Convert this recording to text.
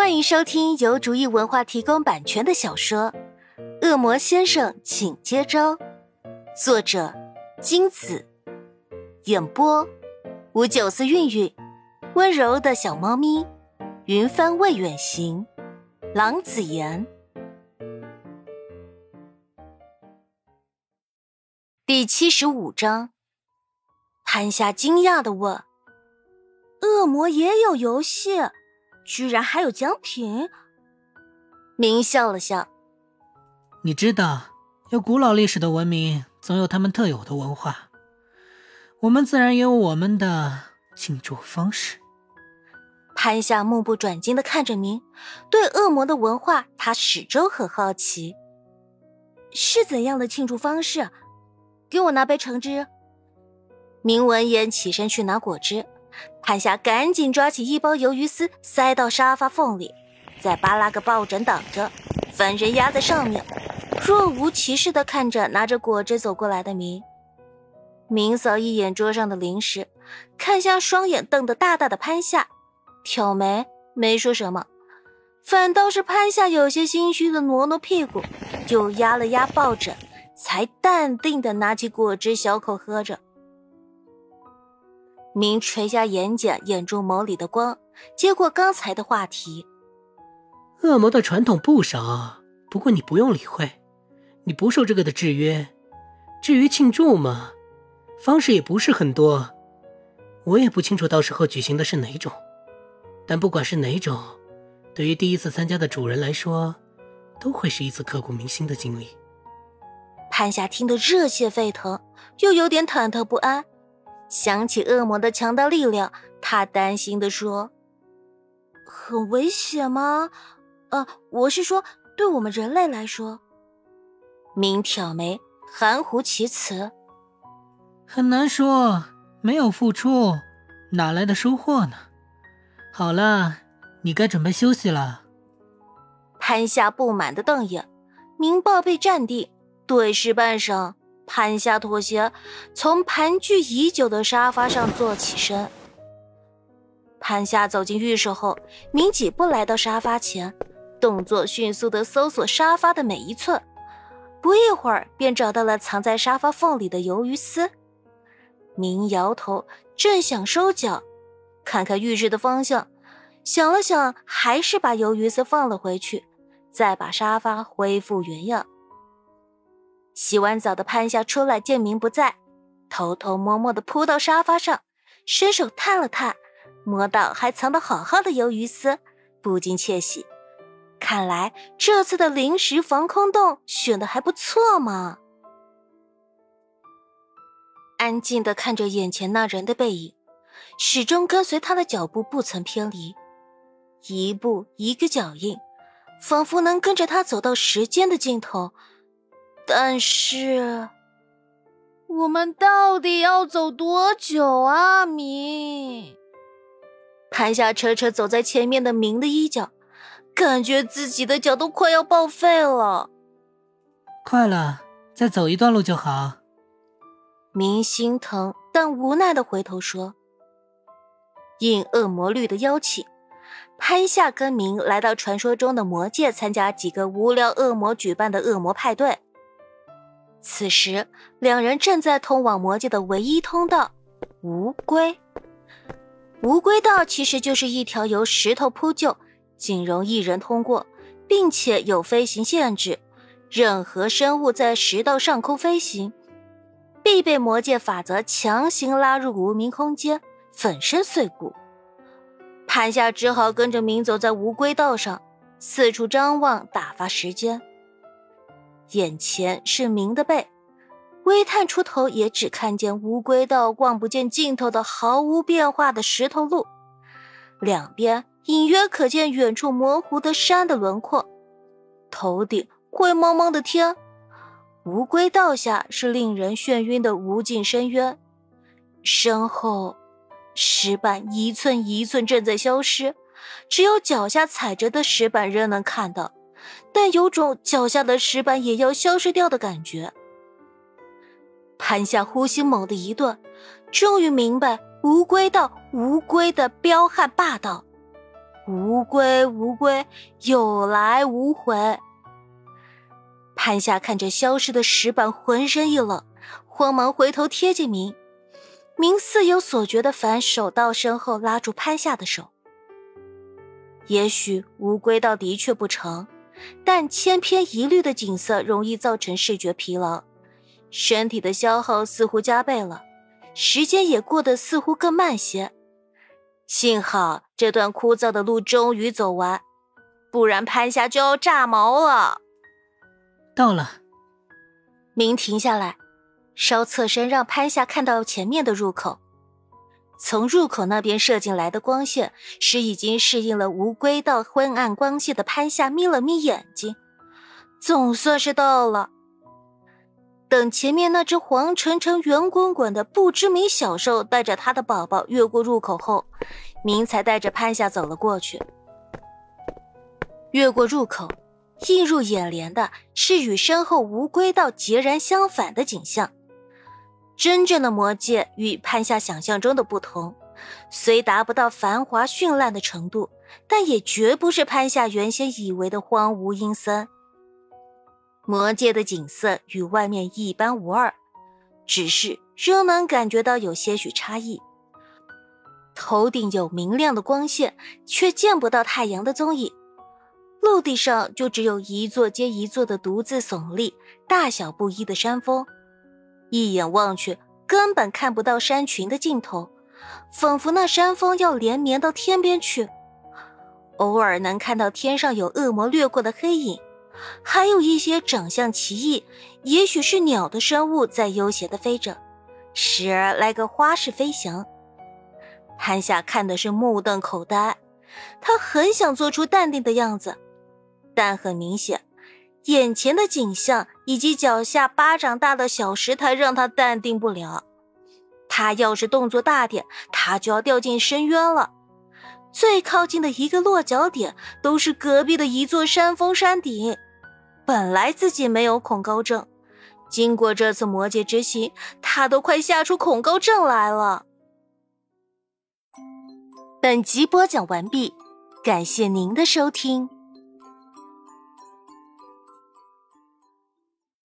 欢迎收听由竹意文化提供版权的小说《恶魔先生，请接招》，作者金子，演播吴九思、韵韵，温柔的小猫咪，云帆未远行，郎子言，第七十五章。潘夏惊讶的问：“恶魔也有游戏？”居然还有奖品！明笑了笑。你知道，有古老历史的文明总有他们特有的文化，我们自然也有我们的庆祝方式。潘夏目不转睛的看着明，对恶魔的文化，他始终很好奇。是怎样的庆祝方式？给我拿杯橙汁。明闻言起身去拿果汁。潘夏赶紧抓起一包鱿鱼丝，塞到沙发缝里，再扒拉个抱枕挡着，翻身压在上面，若无其事的看着拿着果汁走过来的明。明扫一眼桌上的零食，看向双眼瞪得大大的潘夏，挑眉没说什么，反倒是潘夏有些心虚的挪挪屁股，又压了压抱枕，才淡定的拿起果汁小口喝着。明垂下眼睑，眼中眸里的光，接过刚才的话题。恶魔的传统不少，不过你不用理会，你不受这个的制约。至于庆祝嘛，方式也不是很多，我也不清楚到时候举行的是哪种。但不管是哪种，对于第一次参加的主人来说，都会是一次刻骨铭心的经历。潘夏听得热血沸腾，又有点忐忑不安。想起恶魔的强大力量，他担心的说：“很危险吗？呃，我是说，对我们人类来说。”明挑眉，含糊其辞：“很难说，没有付出，哪来的收获呢？”好了，你该准备休息了。潘夏不满的瞪眼，明报备站定，对视半晌。潘夏妥协，从盘踞已久的沙发上坐起身。潘夏走进浴室后，明几步来到沙发前，动作迅速的搜索沙发的每一寸，不一会儿便找到了藏在沙发缝里的鱿鱼丝。明摇头，正想收脚，看看浴室的方向，想了想，还是把鱿鱼丝放了回去，再把沙发恢复原样。洗完澡的潘夏出来，见明不在，偷偷摸摸的扑到沙发上，伸手探了探，摸到还藏得好好的鱿鱼丝，不禁窃喜。看来这次的临时防空洞选的还不错嘛。安静的看着眼前那人的背影，始终跟随他的脚步不曾偏离，一步一个脚印，仿佛能跟着他走到时间的尽头。但是，我们到底要走多久啊，明？潘夏扯扯走在前面的明的衣角，感觉自己的脚都快要报废了。快了，再走一段路就好。明心疼但无奈的回头说：“应恶魔律的邀请，潘夏跟明来到传说中的魔界，参加几个无聊恶魔举办的恶魔派对。”此时，两人正在通往魔界的唯一通道——无龟。无龟道其实就是一条由石头铺就、仅容一人通过，并且有飞行限制，任何生物在石道上空飞行，必被魔界法则强行拉入无名空间，粉身碎骨。潘夏只好跟着明走在无归道上，四处张望，打发时间。眼前是明的背，微探出头也只看见乌龟道望不见尽头的毫无变化的石头路，两边隐约可见远处模糊的山的轮廓，头顶灰蒙蒙的天，乌龟道下是令人眩晕的无尽深渊，身后石板一寸一寸正在消失，只有脚下踩着的石板仍能看到。但有种脚下的石板也要消失掉的感觉。潘夏呼吸猛地一顿，终于明白乌龟道乌龟的彪悍霸道。乌龟，乌龟，有来无回。潘夏看着消失的石板，浑身一冷，慌忙回头贴近明。明似有所觉的反手到身后拉住潘夏的手。也许乌龟道的确不成，但千篇一律的景色容易造成视觉疲劳，身体的消耗似乎加倍了，时间也过得似乎更慢些。幸好这段枯燥的路终于走完，不然潘夏就要炸毛了。到了，明停下来。稍侧身，让潘夏看到前面的入口。从入口那边射进来的光线，使已经适应了无归道昏暗光线的潘夏眯了眯眼睛，总算是到了。等前面那只黄澄澄、圆滚滚的不知名小兽带着它的宝宝越过入口后，明才带着潘夏走了过去。越过入口，映入眼帘的是与身后无归道截然相反的景象。真正的魔界与潘夏想象中的不同，虽达不到繁华绚烂的程度，但也绝不是潘夏原先以为的荒芜阴森。魔界的景色与外面一般无二，只是仍能感觉到有些许差异。头顶有明亮的光线，却见不到太阳的踪影。陆地上就只有一座接一座的独自耸立、大小不一的山峰。一眼望去，根本看不到山群的尽头，仿佛那山峰要连绵到天边去。偶尔能看到天上有恶魔掠过的黑影，还有一些长相奇异，也许是鸟的生物在悠闲的飞着，时而来个花式飞翔。潘夏看的是目瞪口呆，他很想做出淡定的样子，但很明显。眼前的景象以及脚下巴掌大的小石台让他淡定不了。他要是动作大点，他就要掉进深渊了。最靠近的一个落脚点都是隔壁的一座山峰山顶。本来自己没有恐高症，经过这次魔界之行，他都快吓出恐高症来了。本集播讲完毕，感谢您的收听。